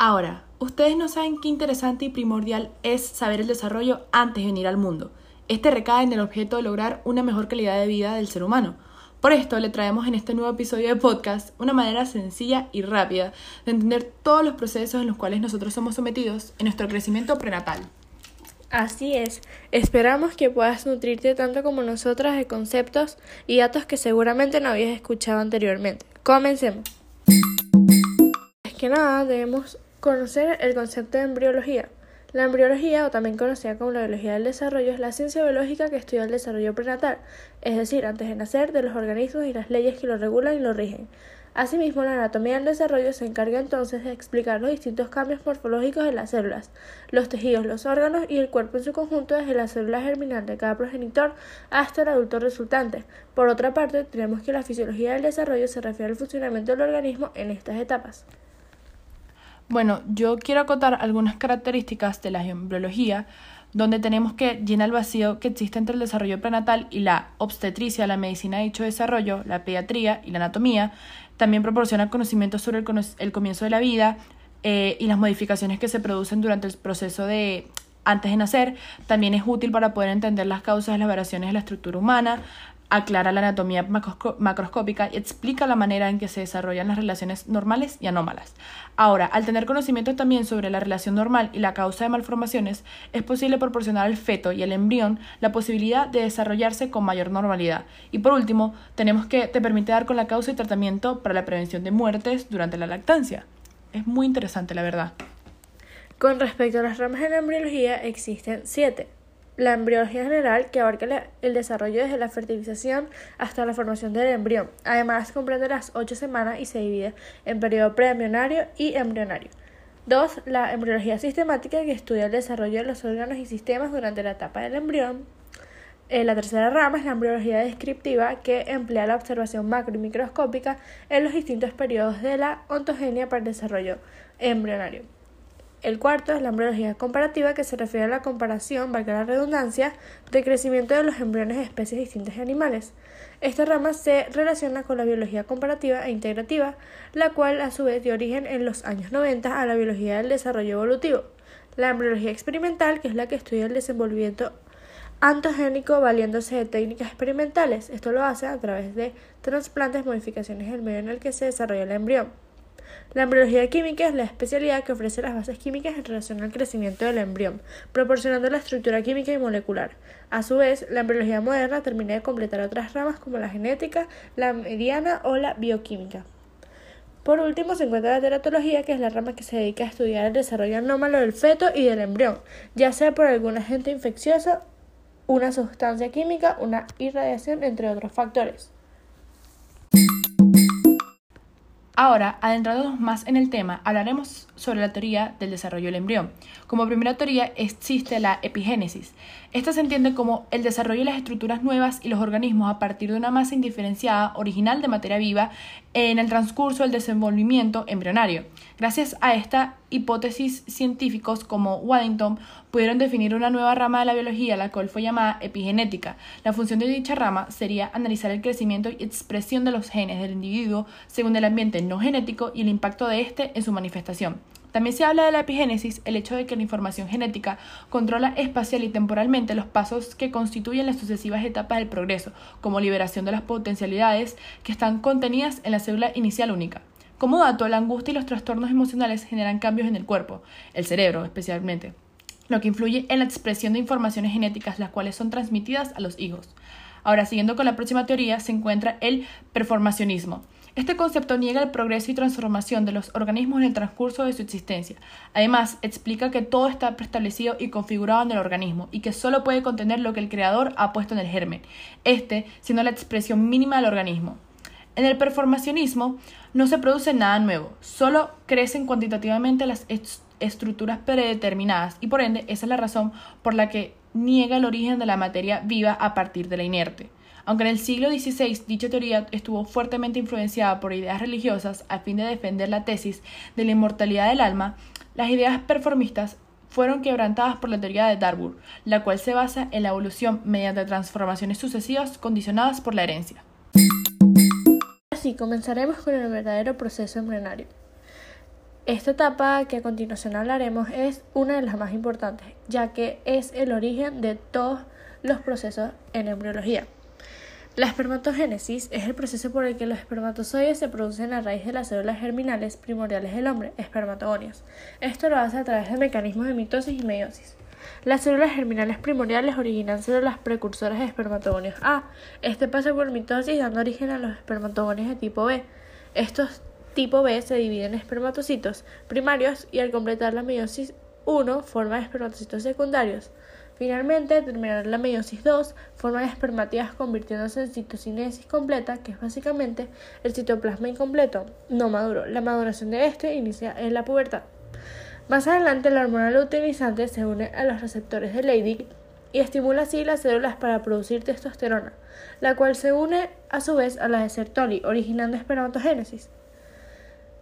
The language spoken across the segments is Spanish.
Ahora, ustedes no saben qué interesante y primordial es saber el desarrollo antes de venir al mundo. Este recae en el objeto de lograr una mejor calidad de vida del ser humano. Por esto le traemos en este nuevo episodio de podcast una manera sencilla y rápida de entender todos los procesos en los cuales nosotros somos sometidos en nuestro crecimiento prenatal. Así es, esperamos que puedas nutrirte tanto como nosotras de conceptos y datos que seguramente no habías escuchado anteriormente. Comencemos. Que nada, debemos Conocer el concepto de embriología. La embriología, o también conocida como la biología del desarrollo, es la ciencia biológica que estudia el desarrollo prenatal, es decir, antes de nacer, de los organismos y las leyes que lo regulan y lo rigen. Asimismo, la anatomía del desarrollo se encarga entonces de explicar los distintos cambios morfológicos de las células, los tejidos, los órganos y el cuerpo en su conjunto desde la célula germinal de cada progenitor hasta el adulto resultante. Por otra parte, tenemos que la fisiología del desarrollo se refiere al funcionamiento del organismo en estas etapas. Bueno, yo quiero acotar algunas características de la embriología, donde tenemos que llenar el vacío que existe entre el desarrollo prenatal y la obstetricia, la medicina de dicho desarrollo, la pediatría y la anatomía. También proporciona conocimientos sobre el, comienzo de la vida eh, y las modificaciones que se producen durante el proceso de antes de nacer. También es útil para poder entender las causas de las variaciones de la estructura humana, aclara la anatomía macroscópica y explica la manera en que se desarrollan las relaciones normales y anómalas. Ahora, al tener conocimiento también sobre la relación normal y la causa de malformaciones, es posible proporcionar al feto y al embrión la posibilidad de desarrollarse con mayor normalidad. Y por último, tenemos que te permite dar con la causa y tratamiento para la prevención de muertes durante la lactancia. Es muy interesante, la verdad. Con respecto a las ramas de la embriología, existen siete la embriología general, que abarca el desarrollo desde la fertilización hasta la formación del embrión. Además, comprende las ocho semanas y se divide en periodo preembrionario y embrionario. 2. La embriología sistemática, que estudia el desarrollo de los órganos y sistemas durante la etapa del embrión. Eh, la tercera rama es la embriología descriptiva, que emplea la observación macro y microscópica en los distintos periodos de la ontogenia para el desarrollo embrionario. El cuarto es la embriología comparativa, que se refiere a la comparación, valga la redundancia, de crecimiento de los embriones de especies distintas de animales. Esta rama se relaciona con la biología comparativa e integrativa, la cual a su vez dio origen en los años 90 a la biología del desarrollo evolutivo. La embriología experimental, que es la que estudia el desenvolvimiento antogénico valiéndose de técnicas experimentales. Esto lo hace a través de trasplantes, modificaciones del medio en el que se desarrolla el embrión. La embriología química es la especialidad que ofrece las bases químicas en relación al crecimiento del embrión, proporcionando la estructura química y molecular. A su vez, la embriología moderna termina de completar otras ramas como la genética, la mediana o la bioquímica. Por último, se encuentra la teratología, que es la rama que se dedica a estudiar el desarrollo anómalo del feto y del embrión, ya sea por algún agente infeccioso, una sustancia química, una irradiación, entre otros factores. Ahora, adentrándonos más en el tema, hablaremos sobre la teoría del desarrollo del embrión. Como primera teoría existe la epigénesis. Esta se entiende como el desarrollo de las estructuras nuevas y los organismos a partir de una masa indiferenciada original de materia viva en el transcurso del desenvolvimiento embrionario. Gracias a esta hipótesis, científicos como Waddington pudieron definir una nueva rama de la biología, la cual fue llamada epigenética. La función de dicha rama sería analizar el crecimiento y expresión de los genes del individuo según el ambiente no genético y el impacto de éste en su manifestación. También se habla de la epigénesis, el hecho de que la información genética controla espacial y temporalmente los pasos que constituyen las sucesivas etapas del progreso, como liberación de las potencialidades que están contenidas en la célula inicial única. Como dato, la angustia y los trastornos emocionales generan cambios en el cuerpo, el cerebro especialmente, lo que influye en la expresión de informaciones genéticas las cuales son transmitidas a los hijos. Ahora, siguiendo con la próxima teoría, se encuentra el performacionismo. Este concepto niega el progreso y transformación de los organismos en el transcurso de su existencia. Además, explica que todo está preestablecido y configurado en el organismo y que solo puede contener lo que el creador ha puesto en el germen, este siendo la expresión mínima del organismo. En el performacionismo no se produce nada nuevo, solo crecen cuantitativamente las estructuras predeterminadas y por ende esa es la razón por la que niega el origen de la materia viva a partir de la inerte. Aunque en el siglo XVI dicha teoría estuvo fuertemente influenciada por ideas religiosas a fin de defender la tesis de la inmortalidad del alma, las ideas performistas fueron quebrantadas por la teoría de Darbour, la cual se basa en la evolución mediante transformaciones sucesivas condicionadas por la herencia. Así comenzaremos con el verdadero proceso embrionario. Esta etapa que a continuación hablaremos es una de las más importantes, ya que es el origen de todos los procesos en embriología. La espermatogénesis es el proceso por el que los espermatozoides se producen a raíz de las células germinales primordiales del hombre, espermatogonios. Esto lo hace a través de mecanismos de mitosis y meiosis. Las células germinales primordiales originan células precursoras de espermatogonios A. Este pasa por mitosis dando origen a los espermatogonios de tipo B. Estos tipo B se dividen en espermatocitos primarios y al completar la meiosis 1 forman espermatocitos secundarios. Finalmente, al terminar la meiosis 2, forman espermátidas convirtiéndose en citocinesis completa, que es básicamente el citoplasma incompleto, no maduro. La maduración de este inicia en la pubertad. Más adelante, la hormona luteinizante se une a los receptores de Leydig y estimula así las células para producir testosterona, la cual se une a su vez a la de Sertoli, originando espermatogénesis.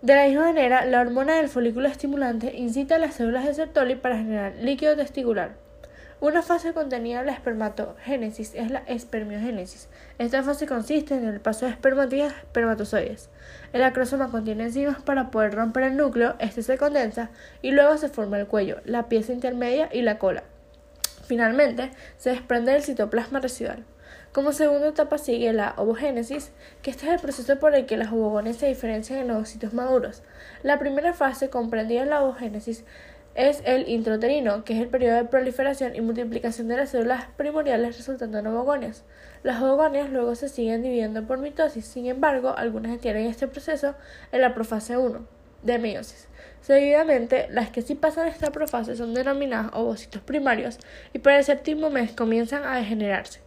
De la misma manera, la hormona del folículo estimulante incita a las células de Sertoli para generar líquido testicular. Una fase contenida en la espermatogénesis es la espermiogénesis. Esta fase consiste en el paso de espermatidas a espermatozoides. El acrosoma contiene enzimas para poder romper el núcleo, este se condensa y luego se forma el cuello, la pieza intermedia y la cola. Finalmente, se desprende el citoplasma residual. Como segunda etapa sigue la ovogénesis, que este es el proceso por el que las ovogones se diferencian en ovocitos maduros. La primera fase comprendida en la ovogénesis es el intrauterino, que es el periodo de proliferación y multiplicación de las células primordiales resultando en ovogonias. Las ovogonias luego se siguen dividiendo por mitosis, sin embargo, algunas adquieren este proceso en la profase 1 de meiosis. Seguidamente, las que sí pasan esta profase son denominadas ovocitos primarios y para el séptimo mes comienzan a degenerarse.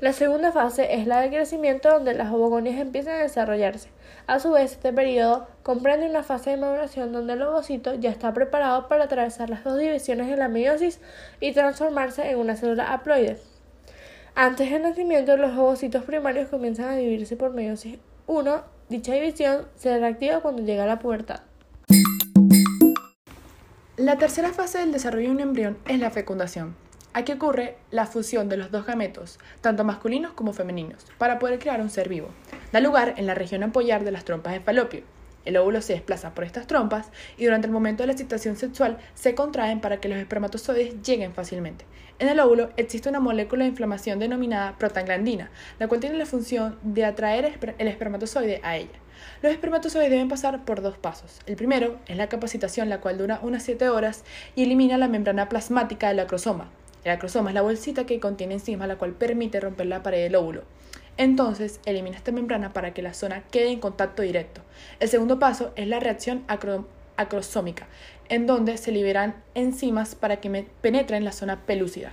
La segunda fase es la de crecimiento donde las ovogonias empiezan a desarrollarse. A su vez, este periodo comprende una fase de maduración donde el ovocito ya está preparado para atravesar las dos divisiones de la meiosis y transformarse en una célula haploide. Antes del nacimiento, los ovocitos primarios comienzan a dividirse por meiosis 1. Dicha división se reactiva cuando llega a la pubertad. La tercera fase del desarrollo de un embrión es la fecundación. Aquí ocurre la fusión de los dos gametos, tanto masculinos como femeninos, para poder crear un ser vivo. Da lugar en la región apoyar de las trompas de falopio. El óvulo se desplaza por estas trompas y durante el momento de la excitación sexual se contraen para que los espermatozoides lleguen fácilmente. En el óvulo existe una molécula de inflamación denominada prostaglandina, la cual tiene la función de atraer el espermatozoide a ella. Los espermatozoides deben pasar por dos pasos. El primero es la capacitación, la cual dura unas 7 horas y elimina la membrana plasmática del acrosoma, el acrosoma es la bolsita que contiene enzima la cual permite romper la pared del óvulo. Entonces, elimina esta membrana para que la zona quede en contacto directo. El segundo paso es la reacción acrosómica, en donde se liberan enzimas para que penetren la zona pelúcida.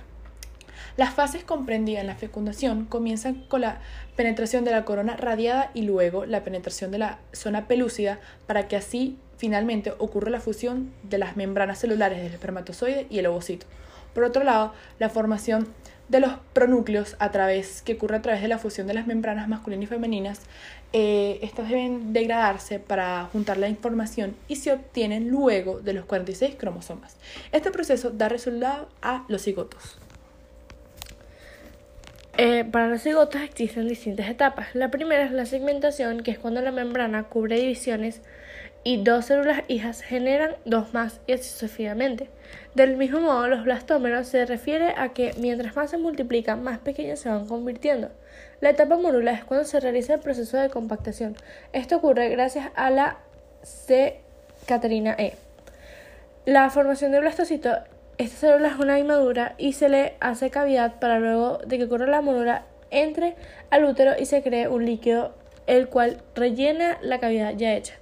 Las fases comprendidas en la fecundación comienzan con la penetración de la corona radiada y luego la penetración de la zona pelúcida para que así finalmente ocurra la fusión de las membranas celulares del espermatozoide y el ovocito. Por otro lado, la formación de los pronúcleos a través, que ocurre a través de la fusión de las membranas masculinas y femeninas, eh, estas deben degradarse para juntar la información y se obtienen luego de los 46 cromosomas. Este proceso da resultado a los cigotos. Eh, para los cigotos existen distintas etapas. La primera es la segmentación, que es cuando la membrana cubre divisiones y dos células hijas generan dos más y así sucesivamente. Del mismo modo, los blastómeros se refiere a que mientras más se multiplican, más pequeños se van convirtiendo. La etapa morula es cuando se realiza el proceso de compactación. Esto ocurre gracias a la C. Caterina E. La formación del blastocito, esta célula es una inmadura y se le hace cavidad para luego de que ocurra la morula entre al útero y se cree un líquido el cual rellena la cavidad ya hecha.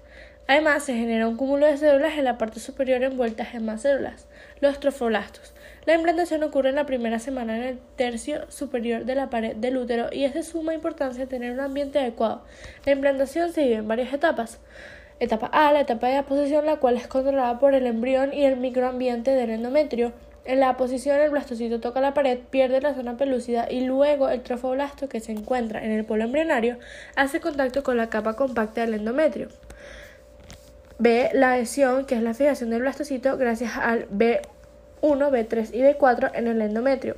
Además, se genera un cúmulo de células en la parte superior envueltas en más células, los trofoblastos. La implantación ocurre en la primera semana en el tercio superior de la pared del útero y es de suma importancia tener un ambiente adecuado. La implantación se divide en varias etapas. Etapa A, la etapa de aposición, la cual es controlada por el embrión y el microambiente del endometrio. En la aposición, el blastocito toca la pared, pierde la zona pelúcida y luego el trofoblasto, que se encuentra en el polo embrionario, hace contacto con la capa compacta del endometrio. B. La adhesión, que es la fijación del blastocito gracias al B1, B3 y B4 en el endometrio.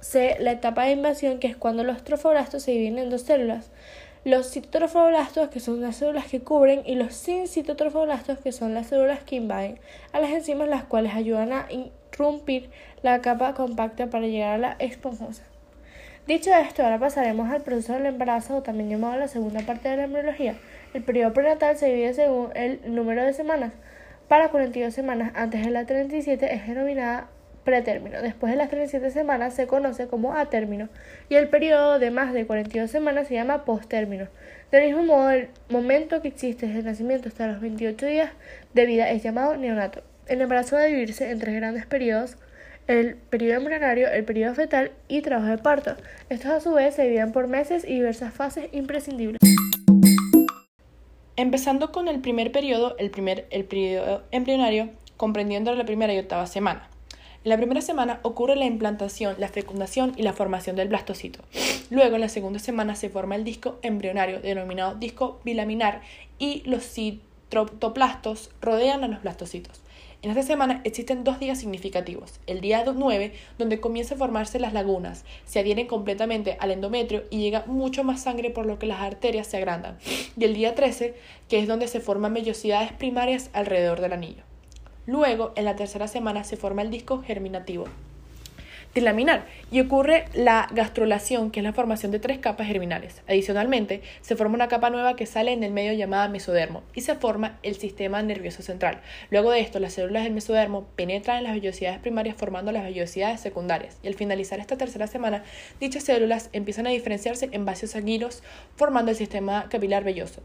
C. La etapa de invasión, que es cuando los trofoblastos se dividen en dos células. los citotrofoblastos, que son las células que cubren, y los sin citotrofoblastos, que son las células que invaden a las enzimas, las cuales ayudan a irrumpir la capa compacta para llegar a la esponjosa. Dicho esto, ahora pasaremos al proceso del embarazo, o también llamado la segunda parte de la embriología. El periodo prenatal se divide según el número de semanas. Para 42 semanas antes de la 37 es denominada pretérmino. Después de las 37 semanas se conoce como atérmino y el periodo de más de 42 semanas se llama posttérmino. Del mismo modo, el momento que existe desde el nacimiento hasta los 28 días de vida es llamado neonato. El embarazo va a dividirse en tres grandes periodos, el periodo embrionario, el periodo fetal y trabajo de parto. Estos a su vez se dividen por meses y diversas fases imprescindibles. Empezando con el primer periodo, el, primer, el periodo embrionario, comprendiendo la primera y octava semana. En la primera semana ocurre la implantación, la fecundación y la formación del blastocito. Luego, en la segunda semana, se forma el disco embrionario, denominado disco bilaminar, y los citoplastos rodean a los blastocitos. En esta semana existen dos días significativos. El día 9, donde comienza a formarse las lagunas, se adhieren completamente al endometrio y llega mucho más sangre por lo que las arterias se agrandan. Y el día 13, que es donde se forman vellosidades primarias alrededor del anillo. Luego, en la tercera semana, se forma el disco germinativo laminar y ocurre la gastrulación, que es la formación de tres capas germinales. Adicionalmente, se forma una capa nueva que sale en el medio llamada mesodermo y se forma el sistema nervioso central. Luego de esto, las células del mesodermo penetran en las vellosidades primarias formando las vellosidades secundarias y al finalizar esta tercera semana, dichas células empiezan a diferenciarse en vasos sanguíneos formando el sistema capilar velloso.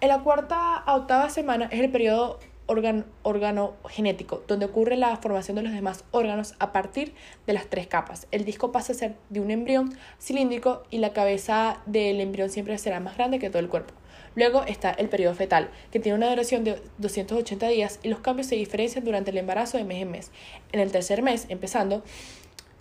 En la cuarta a octava semana es el periodo órgano, genético, donde ocurre la formación de los demás órganos a partir de las tres capas. El disco pasa a ser de un embrión cilíndrico y la cabeza del embrión siempre será más grande que todo el cuerpo. Luego está el periodo fetal, que tiene una duración de 280 días y los cambios se diferencian durante el embarazo de mes en mes. En el tercer mes, empezando,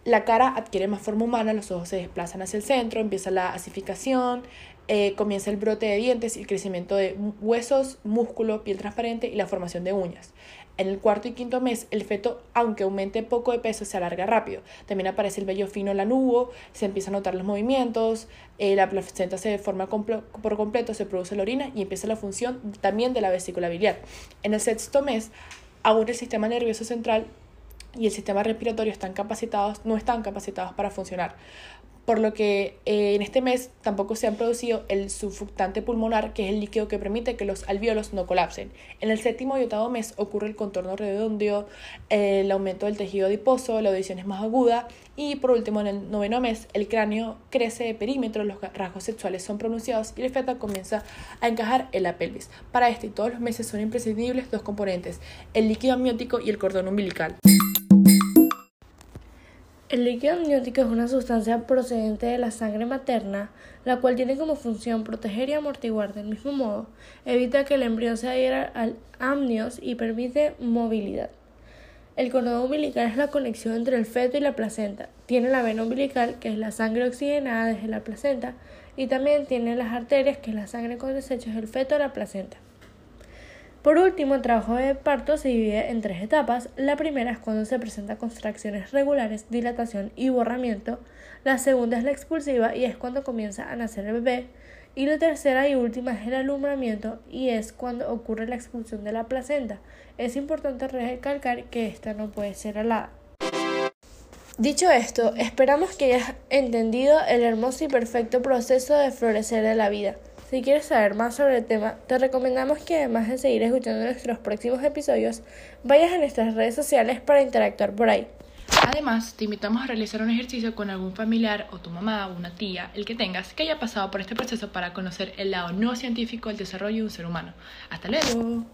la cara adquiere más forma humana, los ojos se desplazan hacia el centro, empieza la asificación, eh, comienza el brote de dientes y el crecimiento de huesos, músculo, piel transparente y la formación de uñas. En el cuarto y quinto mes, el feto, aunque aumente poco de peso, se alarga rápido. También aparece el vello fino lanudo, se empiezan a notar los movimientos, eh, la placenta se forma por completo, se produce la orina y empieza la función también de la vesícula biliar. En el sexto mes, aún el sistema nervioso central y el sistema respiratorio están capacitados, no están capacitados para funcionar por lo que eh, en este mes tampoco se han producido el surfactante pulmonar, que es el líquido que permite que los alvéolos no colapsen. En el séptimo y octavo mes ocurre el contorno redondo, el aumento del tejido adiposo, la audición es más aguda y por último en el noveno mes el cráneo crece de perímetro, los rasgos sexuales son pronunciados y el feto comienza a encajar en la pelvis. Para este y todos los meses son imprescindibles dos componentes, el líquido amniótico y el cordón umbilical. El líquido amniótico es una sustancia procedente de la sangre materna, la cual tiene como función proteger y amortiguar del mismo modo, evita que el embrión se adhiera al amnios y permite movilidad. El cordón umbilical es la conexión entre el feto y la placenta. Tiene la vena umbilical, que es la sangre oxigenada desde la placenta, y también tiene las arterias, que es la sangre con desechos del feto a la placenta. Por último, el trabajo de parto se divide en tres etapas. La primera es cuando se presenta contracciones regulares, dilatación y borramiento. La segunda es la expulsiva y es cuando comienza a nacer el bebé. Y la tercera y última es el alumbramiento y es cuando ocurre la expulsión de la placenta. Es importante recalcar que esta no puede ser alada. Dicho esto, esperamos que hayas entendido el hermoso y perfecto proceso de florecer de la vida. Si quieres saber más sobre el tema, te recomendamos que además de seguir escuchando nuestros próximos episodios, vayas a nuestras redes sociales para interactuar por ahí. Además, te invitamos a realizar un ejercicio con algún familiar o tu mamá o una tía, el que tengas, que haya pasado por este proceso para conocer el lado no científico del desarrollo de un ser humano. Hasta luego.